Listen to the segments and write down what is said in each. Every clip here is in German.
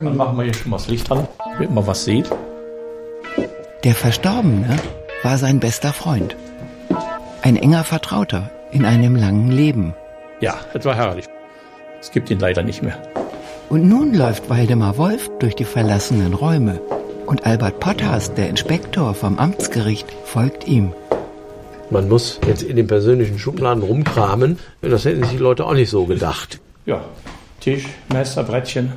Dann machen wir hier schon mal das Licht an, damit man was sieht. Der Verstorbene war sein bester Freund. Ein enger Vertrauter in einem langen Leben. Ja, es war herrlich. Es gibt ihn leider nicht mehr. Und nun läuft Waldemar Wolf durch die verlassenen Räume. Und Albert Potthast, der Inspektor vom Amtsgericht, folgt ihm. Man muss jetzt in den persönlichen Schubladen rumkramen. Das hätten sich die Leute auch nicht so gedacht. Ja, Tisch, Messer, Brettchen.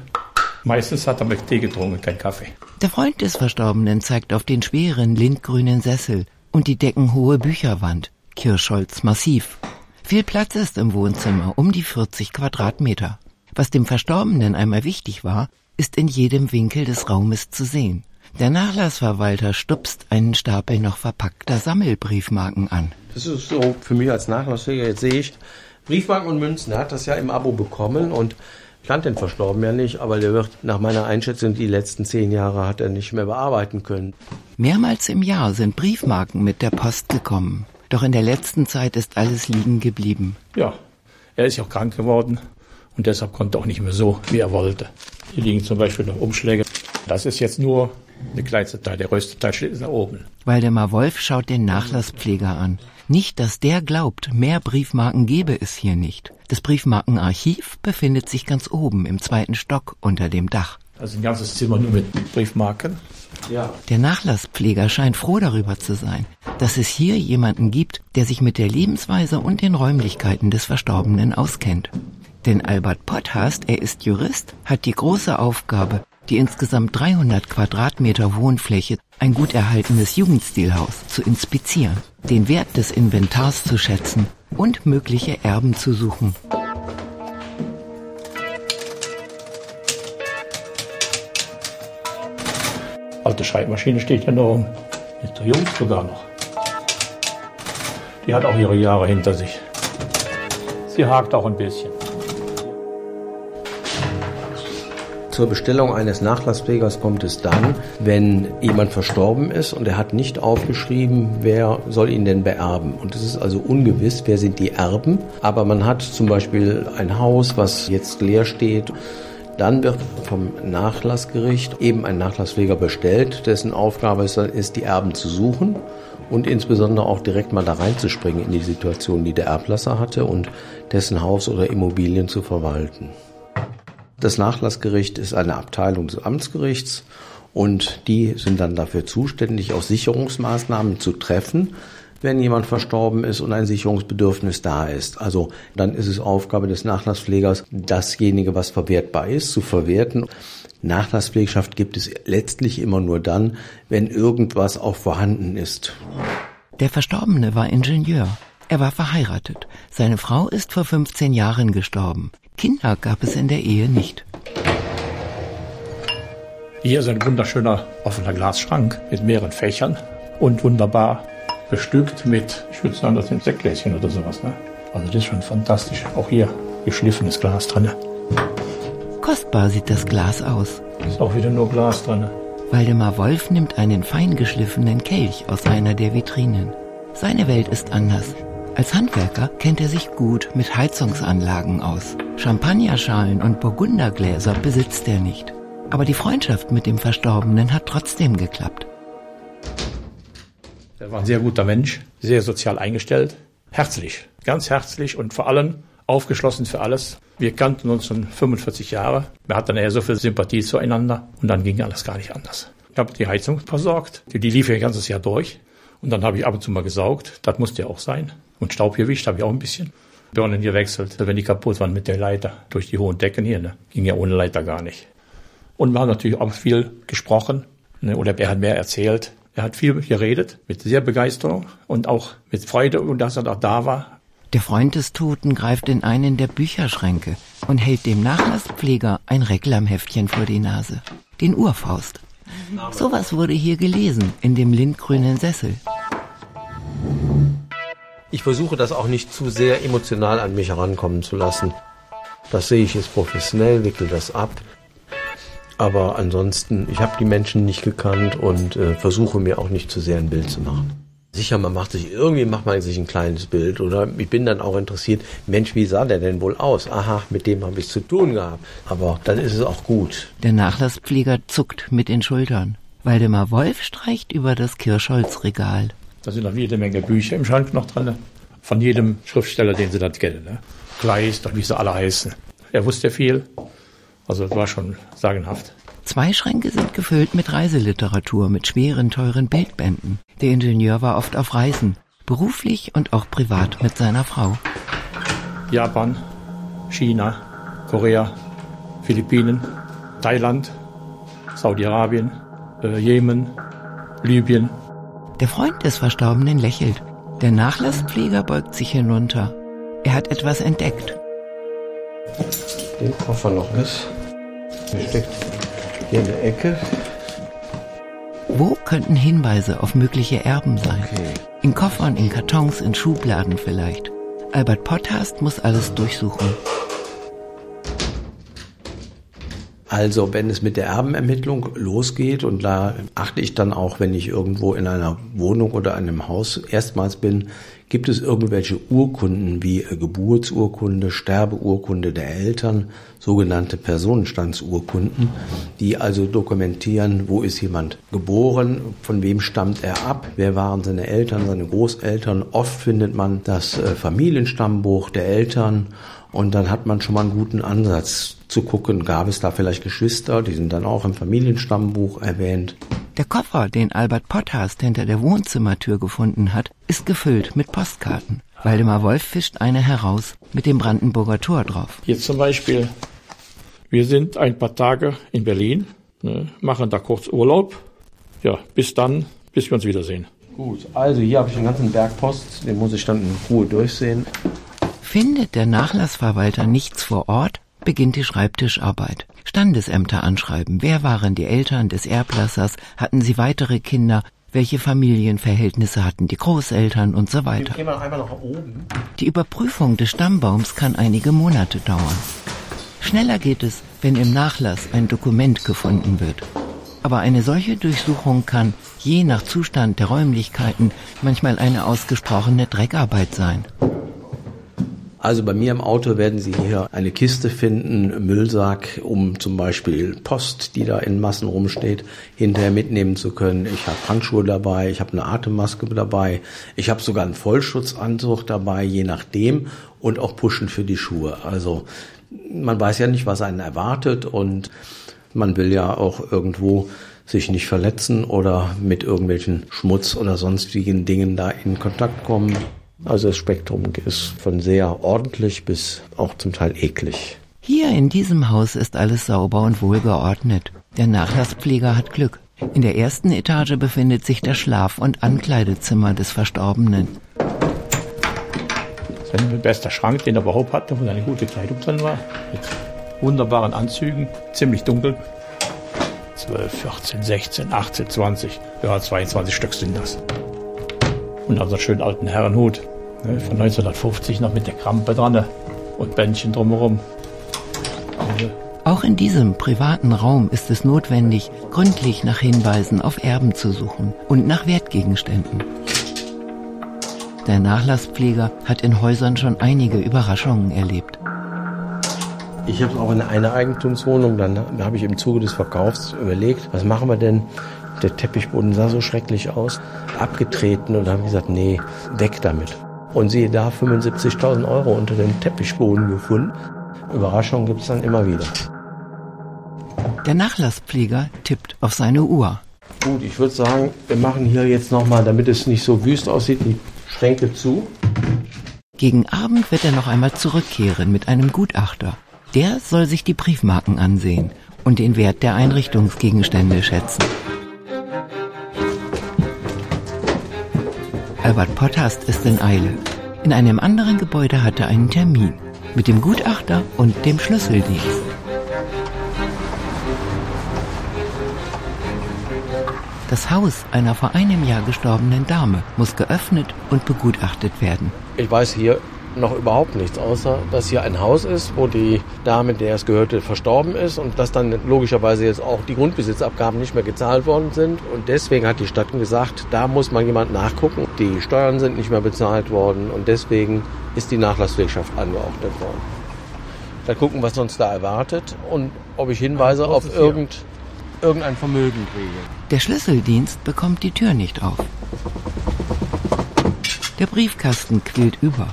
Meistens hat er mit Tee getrunken, kein Kaffee. Der Freund des Verstorbenen zeigt auf den schweren lindgrünen Sessel und die deckenhohe Bücherwand. Kirschholz massiv. Viel Platz ist im Wohnzimmer, um die 40 Quadratmeter. Was dem Verstorbenen einmal wichtig war, ist in jedem Winkel des Raumes zu sehen. Der Nachlassverwalter stupst einen Stapel noch verpackter Sammelbriefmarken an. Das ist so für mich als Nachlassfähiger. Jetzt sehe ich Briefmarken und Münzen. Er hat das ja im Abo bekommen und kannte den Verstorben ja nicht, aber der wird nach meiner Einschätzung die letzten zehn Jahre hat er nicht mehr bearbeiten können. Mehrmals im Jahr sind Briefmarken mit der Post gekommen. Doch in der letzten Zeit ist alles liegen geblieben. Ja, er ist ja auch krank geworden und deshalb konnte er auch nicht mehr so, wie er wollte. Hier liegen zum Beispiel noch Umschläge. Das ist jetzt nur der kleinste Teil, der größte Teil steht da oben. Waldemar Wolf schaut den Nachlasspfleger an. Nicht, dass der glaubt, mehr Briefmarken gebe es hier nicht. Das Briefmarkenarchiv befindet sich ganz oben im zweiten Stock unter dem Dach. Also ein ganzes Zimmer nur mit Briefmarken. Ja. Der Nachlasspfleger scheint froh darüber zu sein, dass es hier jemanden gibt, der sich mit der Lebensweise und den Räumlichkeiten des Verstorbenen auskennt. Denn Albert Potthast, er ist Jurist, hat die große Aufgabe, die insgesamt 300 Quadratmeter Wohnfläche, ein gut erhaltenes Jugendstilhaus zu inspizieren, den Wert des Inventars zu schätzen und mögliche Erben zu suchen. Alte Schreibmaschine steht ja noch rum. Ist der jung sogar noch. Die hat auch ihre Jahre hinter sich. Sie hakt auch ein bisschen. Zur Bestellung eines Nachlasspflegers kommt es dann, wenn jemand verstorben ist und er hat nicht aufgeschrieben, wer soll ihn denn beerben. Und es ist also ungewiss, wer sind die Erben. Aber man hat zum Beispiel ein Haus, was jetzt leer steht. Dann wird vom Nachlassgericht eben ein Nachlasspfleger bestellt, dessen Aufgabe es dann ist, die Erben zu suchen und insbesondere auch direkt mal da reinzuspringen in die Situation, die der Erblasser hatte und dessen Haus oder Immobilien zu verwalten. Das Nachlassgericht ist eine Abteilung des Amtsgerichts und die sind dann dafür zuständig, auch Sicherungsmaßnahmen zu treffen, wenn jemand verstorben ist und ein Sicherungsbedürfnis da ist. Also dann ist es Aufgabe des Nachlasspflegers, dasjenige, was verwertbar ist, zu verwerten. Nachlasspflegschaft gibt es letztlich immer nur dann, wenn irgendwas auch vorhanden ist. Der Verstorbene war Ingenieur. Er war verheiratet. Seine Frau ist vor 15 Jahren gestorben. Kinder gab es in der Ehe nicht. Hier ist ein wunderschöner offener Glasschrank mit mehreren Fächern und wunderbar bestückt mit, ich würde sagen, das sind Sektgläschen oder sowas. Ne? Also das ist schon fantastisch. Auch hier geschliffenes Glas drin. Kostbar sieht das Glas aus. Ist auch wieder nur Glas drin. Waldemar Wolf nimmt einen fein geschliffenen Kelch aus einer der Vitrinen. Seine Welt ist anders. Als Handwerker kennt er sich gut mit Heizungsanlagen aus. Champagnerschalen und Burgundergläser besitzt er nicht. Aber die Freundschaft mit dem Verstorbenen hat trotzdem geklappt. Er war ein sehr guter Mensch, sehr sozial eingestellt, herzlich, ganz herzlich und vor allem aufgeschlossen für alles. Wir kannten uns schon 45 Jahre. Wir hatten eher so viel Sympathie zueinander und dann ging alles gar nicht anders. Ich habe die Heizung versorgt, die, die lief ja ein ganzes Jahr durch. Und dann habe ich ab und zu mal gesaugt, das musste ja auch sein. Und Staub gewischt habe ich auch ein bisschen. Birnen gewechselt, wenn die kaputt waren mit der Leiter durch die hohen Decken hier. Ne? Ging ja ohne Leiter gar nicht. Und wir haben natürlich auch viel gesprochen. Ne? Oder er hat mehr erzählt. Er hat viel geredet, mit sehr Begeisterung und auch mit Freude, dass er da da war. Der Freund des Toten greift in einen der Bücherschränke und hält dem Nachlasspfleger ein Reklamheftchen vor die Nase. Den Urfaust. Sowas wurde hier gelesen, in dem lindgrünen Sessel. Ich versuche das auch nicht zu sehr emotional an mich herankommen zu lassen. Das sehe ich jetzt professionell, wickel das ab. Aber ansonsten, ich habe die Menschen nicht gekannt und äh, versuche mir auch nicht zu sehr ein Bild zu machen. Sicher, man macht sich, irgendwie macht man sich ein kleines Bild oder ich bin dann auch interessiert, Mensch, wie sah der denn wohl aus? Aha, mit dem habe ich zu tun gehabt. Aber dann ist es auch gut. Der Nachlasspfleger zuckt mit den Schultern. Waldemar Wolf streicht über das Kirschholzregal. Da sind noch jede Menge Bücher im Schrank noch dran. Von jedem Schriftsteller, den Sie da kennen. Ne? Kleist und wie sie alle heißen. Er wusste viel. Also war schon sagenhaft. Zwei Schränke sind gefüllt mit Reiseliteratur, mit schweren, teuren Bildbänden. Der Ingenieur war oft auf Reisen, beruflich und auch privat mit seiner Frau. Japan, China, Korea, Philippinen, Thailand, Saudi-Arabien, äh, Jemen, Libyen. Der Freund des Verstorbenen lächelt. Der Nachlasspfleger beugt sich hinunter. Er hat etwas entdeckt. Den Koffer noch ist. Hier steckt hier in der Ecke. Wo könnten Hinweise auf mögliche Erben sein? Okay. In Koffern, in Kartons, in Schubladen vielleicht. Albert Potthast muss alles durchsuchen. Also wenn es mit der Erbenermittlung losgeht und da achte ich dann auch, wenn ich irgendwo in einer Wohnung oder einem Haus erstmals bin, gibt es irgendwelche Urkunden wie Geburtsurkunde, Sterbeurkunde der Eltern, sogenannte Personenstandsurkunden, die also dokumentieren, wo ist jemand geboren, von wem stammt er ab, wer waren seine Eltern, seine Großeltern. Oft findet man das äh, Familienstammbuch der Eltern und dann hat man schon mal einen guten Ansatz zu gucken, gab es da vielleicht Geschwister, die sind dann auch im Familienstammbuch erwähnt. Der Koffer, den Albert Potthast hinter der Wohnzimmertür gefunden hat, ist gefüllt mit Postkarten. Waldemar Wolf fischt eine heraus mit dem Brandenburger Tor drauf. Hier zum Beispiel, wir sind ein paar Tage in Berlin, ne, machen da kurz Urlaub. Ja, bis dann, bis wir uns wiedersehen. Gut, also hier habe ich einen ganzen Berg Post, den muss ich dann in Ruhe durchsehen. Findet der Nachlassverwalter nichts vor Ort, beginnt die Schreibtischarbeit. Standesämter anschreiben. Wer waren die Eltern des Erblassers? Hatten sie weitere Kinder? Welche Familienverhältnisse hatten die Großeltern und so weiter? Gehen wir einmal nach oben. Die Überprüfung des Stammbaums kann einige Monate dauern. Schneller geht es, wenn im Nachlass ein Dokument gefunden wird. Aber eine solche Durchsuchung kann, je nach Zustand der Räumlichkeiten, manchmal eine ausgesprochene Dreckarbeit sein. Also bei mir im Auto werden Sie hier eine Kiste finden, Müllsack, um zum Beispiel Post, die da in Massen rumsteht, hinterher mitnehmen zu können. Ich habe Handschuhe dabei, ich habe eine Atemmaske dabei, ich habe sogar einen Vollschutzanzug dabei, je nachdem, und auch Puschen für die Schuhe. Also man weiß ja nicht, was einen erwartet und man will ja auch irgendwo sich nicht verletzen oder mit irgendwelchen Schmutz oder sonstigen Dingen da in Kontakt kommen. Also das Spektrum ist von sehr ordentlich bis auch zum Teil eklig. Hier in diesem Haus ist alles sauber und wohlgeordnet. Der Nachlasspfleger hat Glück. In der ersten Etage befindet sich das Schlaf- und Ankleidezimmer des Verstorbenen. Sein bester Schrank, den er überhaupt hatte, wo seine gute Kleidung drin war. Mit wunderbaren Anzügen, ziemlich dunkel. 12, 14, 16, 18, 20, ja 22 Stück sind das. Und also einen schönen alten Herrenhut ne, von 1950 noch mit der Krampe dran und Bändchen drumherum. Also, Auch in diesem privaten Raum ist es notwendig, gründlich nach Hinweisen auf Erben zu suchen und nach Wertgegenständen. Der Nachlasspfleger hat in Häusern schon einige Überraschungen erlebt. Ich habe auch in einer Eigentumswohnung, dann habe ich im Zuge des Verkaufs überlegt, was machen wir denn? Der Teppichboden sah so schrecklich aus, abgetreten und haben gesagt, nee, weg damit. Und siehe da, 75.000 Euro unter dem Teppichboden gefunden. Überraschungen gibt es dann immer wieder. Der Nachlasspfleger tippt auf seine Uhr. Gut, ich würde sagen, wir machen hier jetzt nochmal, damit es nicht so wüst aussieht, die Schränke zu. Gegen Abend wird er noch einmal zurückkehren mit einem Gutachter. Der soll sich die Briefmarken ansehen und den Wert der Einrichtungsgegenstände schätzen. Albert Potthast ist in Eile. In einem anderen Gebäude hat er einen Termin mit dem Gutachter und dem Schlüsseldienst. Das Haus einer vor einem Jahr gestorbenen Dame muss geöffnet und begutachtet werden. Ich weiß, hier noch überhaupt nichts, außer dass hier ein Haus ist, wo die Dame, der es gehörte, verstorben ist und dass dann logischerweise jetzt auch die Grundbesitzabgaben nicht mehr gezahlt worden sind. Und deswegen hat die Stadt gesagt, da muss mal jemand nachgucken. Die Steuern sind nicht mehr bezahlt worden und deswegen ist die Nachlasswirtschaft angeordnet worden. Da gucken, was uns da erwartet und ob ich Hinweise auf irgend, irgendein Vermögen kriege. Der Schlüsseldienst bekommt die Tür nicht auf. Der Briefkasten quillt über.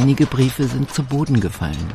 Einige Briefe sind zu Boden gefallen.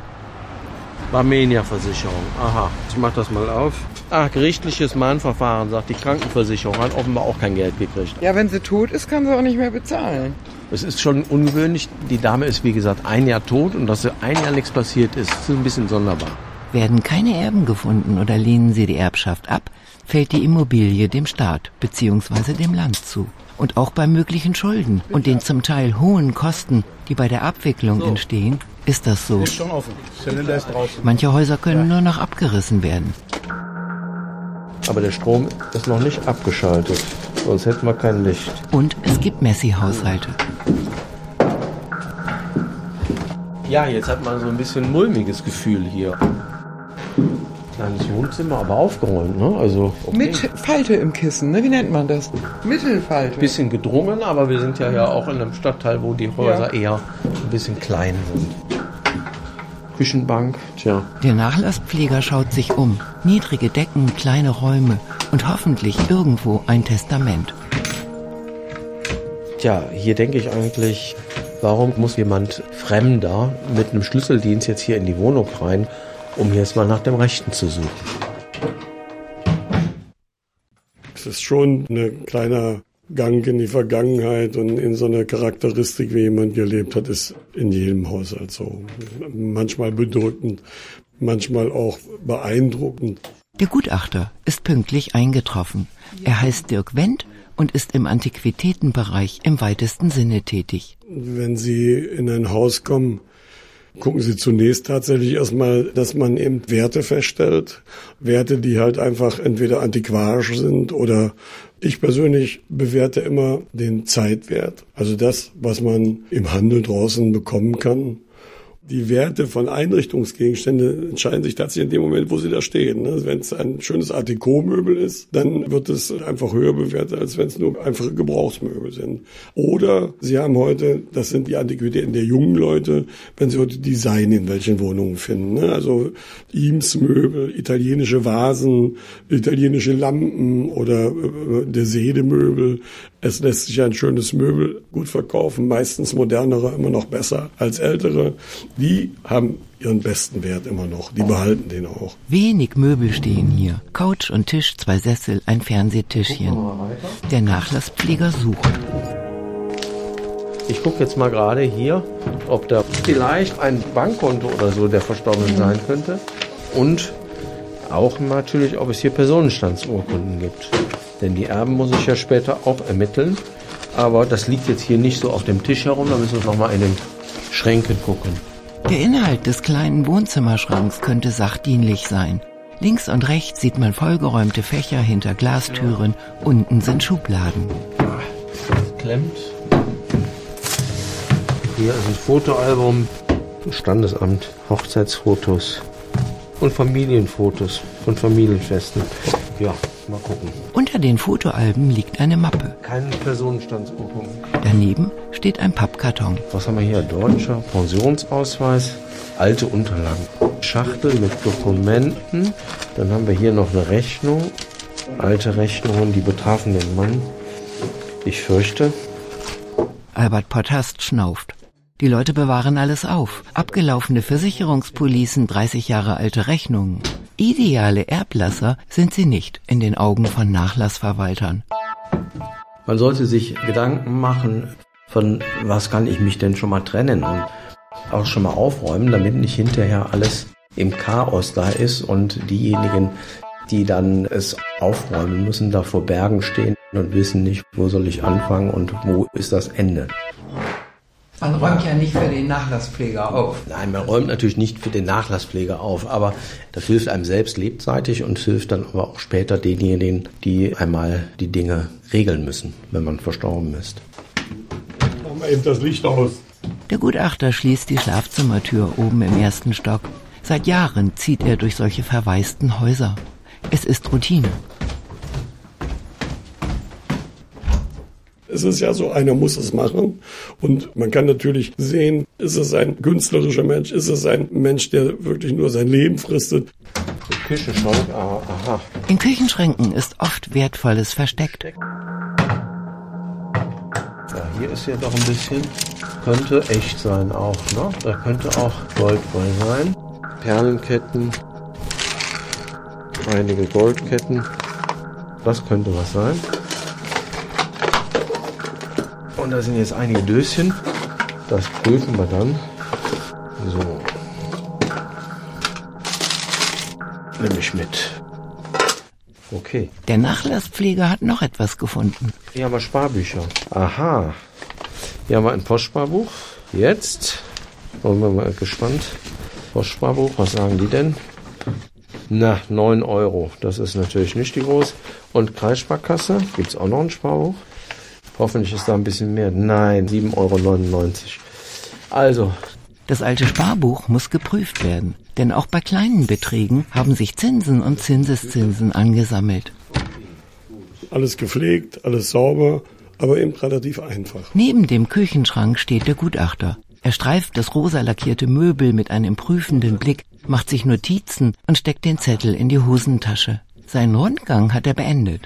Barmenia-Versicherung. Aha, ich mach das mal auf. Ah, gerichtliches Mahnverfahren, sagt die Krankenversicherung. Hat offenbar auch kein Geld gekriegt. Ja, wenn sie tot ist, kann sie auch nicht mehr bezahlen. Es ist schon ungewöhnlich. Die Dame ist, wie gesagt, ein Jahr tot und dass ein Jahr nichts passiert ist, ist ein bisschen sonderbar. Werden keine Erben gefunden oder lehnen sie die Erbschaft ab, fällt die Immobilie dem Staat bzw. dem Land zu. Und auch bei möglichen Schulden und den zum Teil hohen Kosten, die bei der Abwicklung so. entstehen, ist das so. Ist schon offen. Zylinder ist draußen. Manche Häuser können ja. nur noch abgerissen werden. Aber der Strom ist noch nicht abgeschaltet, sonst hätten wir kein Licht. Und es gibt Messi-Haushalte. Ja, jetzt hat man so ein bisschen mulmiges Gefühl hier. Kleines Wohnzimmer, aber aufgeräumt, ne? Also okay. mit Falte im Kissen, ne? Wie nennt man das? Mittelfalte. Bisschen gedrungen, aber wir sind ja ja auch in einem Stadtteil, wo die Häuser ja. eher ein bisschen klein sind. Küchenbank, tja. Der Nachlasspfleger schaut sich um. Niedrige Decken, kleine Räume und hoffentlich irgendwo ein Testament. Tja, hier denke ich eigentlich, warum muss jemand Fremder mit einem Schlüsseldienst jetzt hier in die Wohnung rein um jetzt mal nach dem Rechten zu suchen. Es ist schon ein kleiner Gang in die Vergangenheit und in so eine Charakteristik, wie jemand gelebt hat, ist in jedem Haushalt so. Manchmal bedrückend, manchmal auch beeindruckend. Der Gutachter ist pünktlich eingetroffen. Er heißt Dirk Wendt und ist im Antiquitätenbereich im weitesten Sinne tätig. Wenn Sie in ein Haus kommen, gucken Sie zunächst tatsächlich erstmal, dass man eben Werte feststellt. Werte, die halt einfach entweder antiquarisch sind oder ich persönlich bewerte immer den Zeitwert. Also das, was man im Handel draußen bekommen kann die Werte von Einrichtungsgegenständen entscheiden sich tatsächlich in dem Moment, wo sie da stehen. Ne? Wenn es ein schönes Art Deco-Möbel ist, dann wird es einfach höher bewertet, als wenn es nur einfache Gebrauchsmöbel sind. Oder sie haben heute, das sind die Antiquitäten der jungen Leute, wenn sie heute Design in welchen Wohnungen finden. Ne? Also Eames-Möbel, italienische Vasen, italienische Lampen oder äh, der Sede-Möbel. Es lässt sich ein schönes Möbel gut verkaufen, meistens modernere immer noch besser als ältere die haben ihren besten Wert immer noch. Die behalten den auch. Wenig Möbel stehen hier. Couch und Tisch, zwei Sessel, ein Fernsehtischchen. Der Nachlasspfleger sucht. Ich gucke jetzt mal gerade hier, ob da vielleicht ein Bankkonto oder so der Verstorbenen sein könnte. Und auch natürlich, ob es hier Personenstandsurkunden gibt. Denn die Erben muss ich ja später auch ermitteln. Aber das liegt jetzt hier nicht so auf dem Tisch herum. Da müssen wir nochmal in den Schränken gucken. Der Inhalt des kleinen Wohnzimmerschranks könnte sachdienlich sein. Links und rechts sieht man vollgeräumte Fächer hinter Glastüren, unten sind Schubladen. Klemmt. Hier ist ein Fotoalbum, Standesamt, Hochzeitsfotos und Familienfotos von Familienfesten. Ja, mal gucken. Unter den Fotoalben liegt eine Mappe. Keine Personenstandsurkunde. Daneben steht ein Pappkarton. Was haben wir hier? Deutscher Pensionsausweis, alte Unterlagen. Schachtel mit Dokumenten. Dann haben wir hier noch eine Rechnung. Alte Rechnungen, die betrafen den Mann. Ich fürchte. Albert Pottast schnauft. Die Leute bewahren alles auf. Abgelaufene Versicherungspolicen, 30 Jahre alte Rechnungen. Ideale Erblasser sind sie nicht in den Augen von Nachlassverwaltern. Man sollte sich Gedanken machen, von was kann ich mich denn schon mal trennen und auch schon mal aufräumen, damit nicht hinterher alles im Chaos da ist und diejenigen, die dann es aufräumen müssen, da vor Bergen stehen und wissen nicht, wo soll ich anfangen und wo ist das Ende. Man räumt ja nicht für den Nachlasspfleger auf. Nein, man räumt natürlich nicht für den Nachlasspfleger auf, aber das hilft einem selbst lebzeitig und hilft dann aber auch später denjenigen, die einmal die Dinge regeln müssen, wenn man verstorben ist. Machen wir eben das Licht aus. Der Gutachter schließt die Schlafzimmertür oben im ersten Stock. Seit Jahren zieht er durch solche verwaisten Häuser. Es ist Routine. Es ist ja so, einer muss es machen. Und man kann natürlich sehen, ist es ein künstlerischer Mensch, ist es ein Mensch, der wirklich nur sein Leben fristet. Küchenschrank, ah, aha. In Küchenschränken ist oft Wertvolles versteckt. Ja, hier ist ja doch ein bisschen, könnte echt sein auch, ne? Da könnte auch Gold bei sein. Perlenketten, einige Goldketten. Das könnte was sein. Und da sind jetzt einige Döschen. Das prüfen wir dann. So. Nehme ich mit. Okay. Der Nachlasspfleger hat noch etwas gefunden. Hier haben wir Sparbücher. Aha. Hier haben wir ein Postsparbuch. Jetzt. Wollen wir mal gespannt. Postsparbuch, was sagen die denn? Na, 9 Euro. Das ist natürlich nicht die groß. Und Kreissparkasse. Gibt es auch noch ein Sparbuch? Hoffentlich ist da ein bisschen mehr. Nein, 7,99 Euro. Also, Das alte Sparbuch muss geprüft werden. Denn auch bei kleinen Beträgen haben sich Zinsen und Zinseszinsen angesammelt. Alles gepflegt, alles sauber, aber eben relativ einfach. Neben dem Küchenschrank steht der Gutachter. Er streift das rosa lackierte Möbel mit einem prüfenden Blick, macht sich Notizen und steckt den Zettel in die Hosentasche. Seinen Rundgang hat er beendet.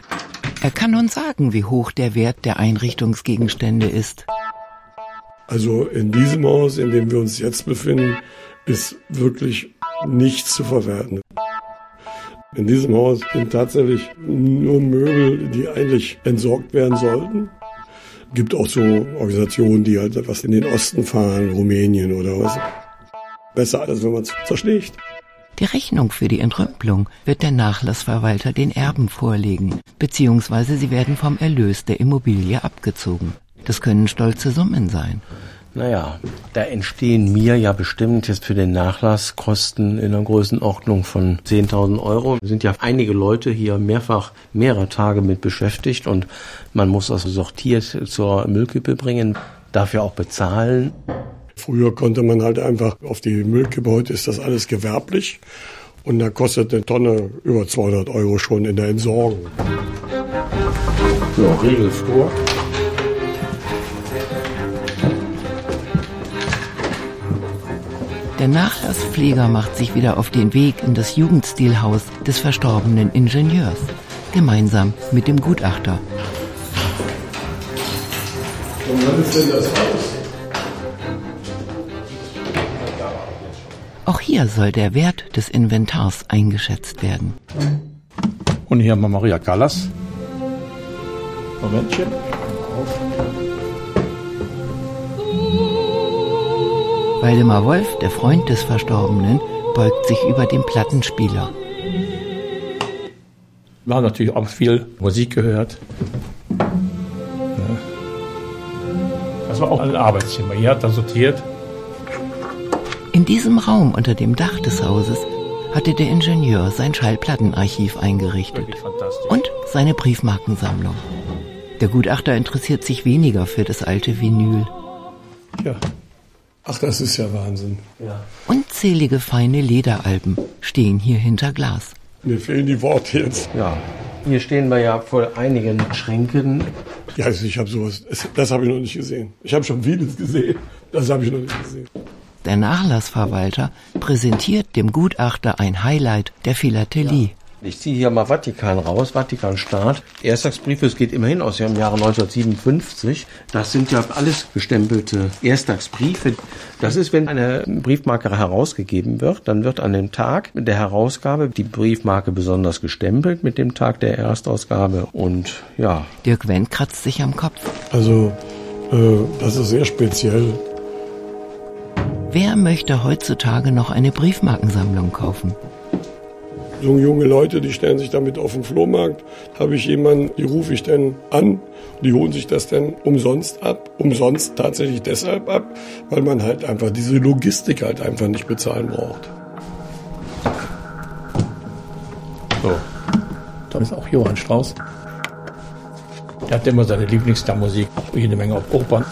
Er kann uns sagen, wie hoch der Wert der Einrichtungsgegenstände ist. Also in diesem Haus, in dem wir uns jetzt befinden, ist wirklich nichts zu verwerten. In diesem Haus sind tatsächlich nur Möbel, die eigentlich entsorgt werden sollten. Gibt auch so Organisationen, die halt etwas in den Osten fahren, Rumänien oder was. Besser, als wenn man es zerschlägt. Die Rechnung für die Entrümpelung wird der Nachlassverwalter den Erben vorlegen, beziehungsweise sie werden vom Erlös der Immobilie abgezogen. Das können stolze Summen sein. naja, da entstehen mir ja bestimmt jetzt für den Nachlass Kosten in einer Größenordnung von 10.000 Euro. Es sind ja einige Leute hier mehrfach mehrere Tage mit beschäftigt und man muss das sortiert zur Müllkippe bringen, dafür auch bezahlen. Früher konnte man halt einfach auf die Müllkippe, heute ist das alles gewerblich. Und da kostet eine Tonne über 200 Euro schon in der Entsorgung. So, Regelflur. Der Nachlasspfleger macht sich wieder auf den Weg in das Jugendstilhaus des verstorbenen Ingenieurs, gemeinsam mit dem Gutachter. Und wann ist denn das Haus? Hier soll der Wert des Inventars eingeschätzt werden. Und hier haben wir Maria Callas. Momentchen. Waldemar Wolf, der Freund des Verstorbenen, beugt sich über den Plattenspieler. Wir haben natürlich auch viel Musik gehört. Das war auch ein Arbeitszimmer. Hier hat er sortiert. In diesem Raum unter dem Dach des Hauses hatte der Ingenieur sein Schallplattenarchiv eingerichtet und seine Briefmarkensammlung. Der Gutachter interessiert sich weniger für das alte Vinyl. Ja. Ach, das ist ja Wahnsinn. Unzählige feine Lederalben stehen hier hinter Glas. Mir fehlen die Worte jetzt. Ja, hier stehen wir ja vor einigen Schränken. Ja, also ich habe sowas, das, das habe ich noch nicht gesehen. Ich habe schon vieles gesehen. Das habe ich noch nicht gesehen. Der Nachlassverwalter präsentiert dem Gutachter ein Highlight der Philatelie. Ich ziehe hier mal Vatikan raus, Vatikanstaat. Erstagsbriefe, es geht immerhin aus dem Jahre 1957. Das sind ja alles gestempelte Erstagsbriefe. Das ist, wenn eine Briefmarke herausgegeben wird, dann wird an dem Tag der Herausgabe die Briefmarke besonders gestempelt mit dem Tag der Erstausgabe. Und ja, Dirk Wendt kratzt sich am Kopf. Also, äh, das ist sehr speziell. Wer möchte heutzutage noch eine Briefmarkensammlung kaufen? So junge Leute, die stellen sich damit auf den Flohmarkt. Habe ich jemanden, die rufe ich dann an. Die holen sich das dann umsonst ab. Umsonst tatsächlich deshalb ab, weil man halt einfach diese Logistik halt einfach nicht bezahlen braucht. So. Da ist auch Johann Strauss. Er hat immer seine Lieblingsmusik, jede Menge Opern.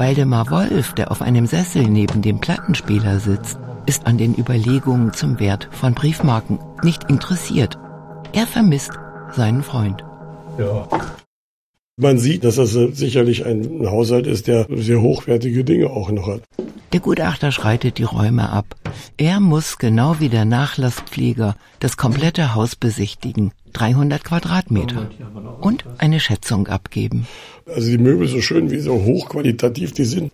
Waldemar Wolf, der auf einem Sessel neben dem Plattenspieler sitzt, ist an den Überlegungen zum Wert von Briefmarken nicht interessiert. Er vermisst seinen Freund. Ja. Man sieht, dass das sicherlich ein Haushalt ist, der sehr hochwertige Dinge auch noch hat. Der Gutachter schreitet die Räume ab. Er muss genau wie der Nachlasspfleger das komplette Haus besichtigen, 300 Quadratmeter, und eine Schätzung abgeben. Also die Möbel so schön wie so hochqualitativ die sind.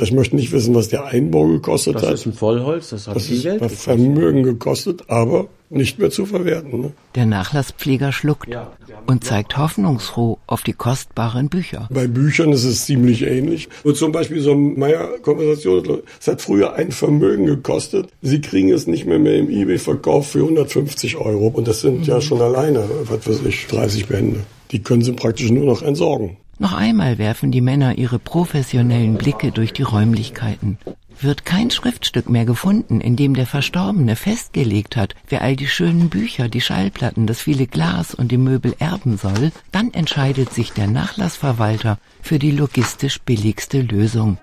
Ich möchte nicht wissen, was der Einbau gekostet das hat. Das ist ein Vollholz, das hat das viel Geld gekostet. Vermögen gekostet, aber nicht mehr zu verwerten. Ne? Der Nachlasspfleger schluckt ja, und zeigt hoffnungsfroh auf die kostbaren Bücher. Bei Büchern ist es ziemlich ähnlich. Und zum Beispiel so ein Meier-Konversation, es hat früher ein Vermögen gekostet. Sie kriegen es nicht mehr, mehr im Ebay-Verkauf für 150 Euro. Und das sind mhm. ja schon alleine, was weiß ich, 30 Bände. Die können sie praktisch nur noch entsorgen. Noch einmal werfen die Männer ihre professionellen Blicke durch die Räumlichkeiten. Wird kein Schriftstück mehr gefunden, in dem der Verstorbene festgelegt hat, wer all die schönen Bücher, die Schallplatten, das viele Glas und die Möbel erben soll, dann entscheidet sich der Nachlassverwalter für die logistisch billigste Lösung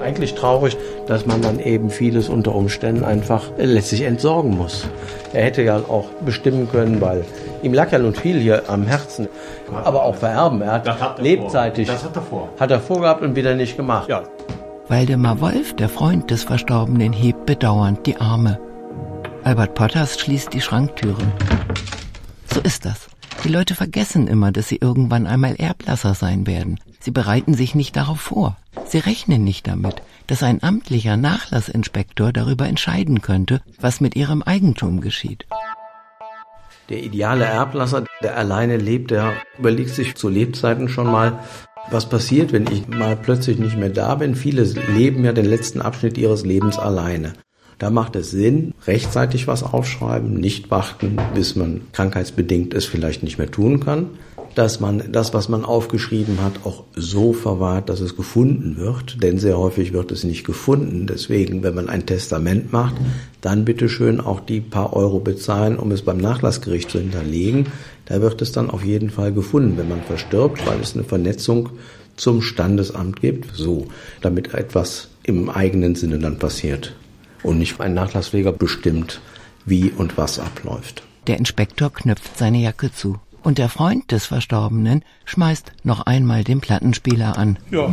eigentlich traurig, dass man dann eben vieles unter Umständen einfach letztlich entsorgen muss. Er hätte ja auch bestimmen können, weil ihm lag ja nun viel hier am Herzen, aber auch vererben. Er hat, hat er lebzeitig, das hat er vor. Hat er vorgehabt und wieder nicht gemacht. Ja. Waldemar Wolf, der Freund des Verstorbenen, hebt bedauernd die Arme. Albert Potters schließt die Schranktüren. So ist das. Die Leute vergessen immer, dass sie irgendwann einmal Erblasser sein werden. Sie bereiten sich nicht darauf vor. Sie rechnen nicht damit, dass ein amtlicher Nachlassinspektor darüber entscheiden könnte, was mit ihrem Eigentum geschieht. Der ideale Erblasser, der alleine lebt, der überlegt sich zu Lebzeiten schon mal, was passiert, wenn ich mal plötzlich nicht mehr da bin. Viele leben ja den letzten Abschnitt ihres Lebens alleine. Da macht es Sinn, rechtzeitig was aufschreiben, nicht warten, bis man krankheitsbedingt es vielleicht nicht mehr tun kann dass man das, was man aufgeschrieben hat, auch so verwahrt, dass es gefunden wird. Denn sehr häufig wird es nicht gefunden. Deswegen, wenn man ein Testament macht, dann bitte schön auch die paar Euro bezahlen, um es beim Nachlassgericht zu hinterlegen. Da wird es dann auf jeden Fall gefunden, wenn man verstirbt, weil es eine Vernetzung zum Standesamt gibt. So, damit etwas im eigenen Sinne dann passiert. Und nicht ein Nachlasspfleger bestimmt, wie und was abläuft. Der Inspektor knöpft seine Jacke zu und der Freund des Verstorbenen schmeißt noch einmal den Plattenspieler an. Ja.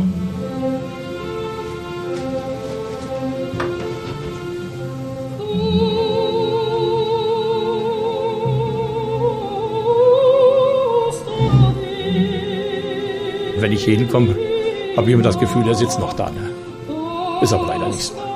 Wenn ich hier hinkomme, habe ich immer das Gefühl, er sitzt noch da. Ne? Ist aber leider nicht so.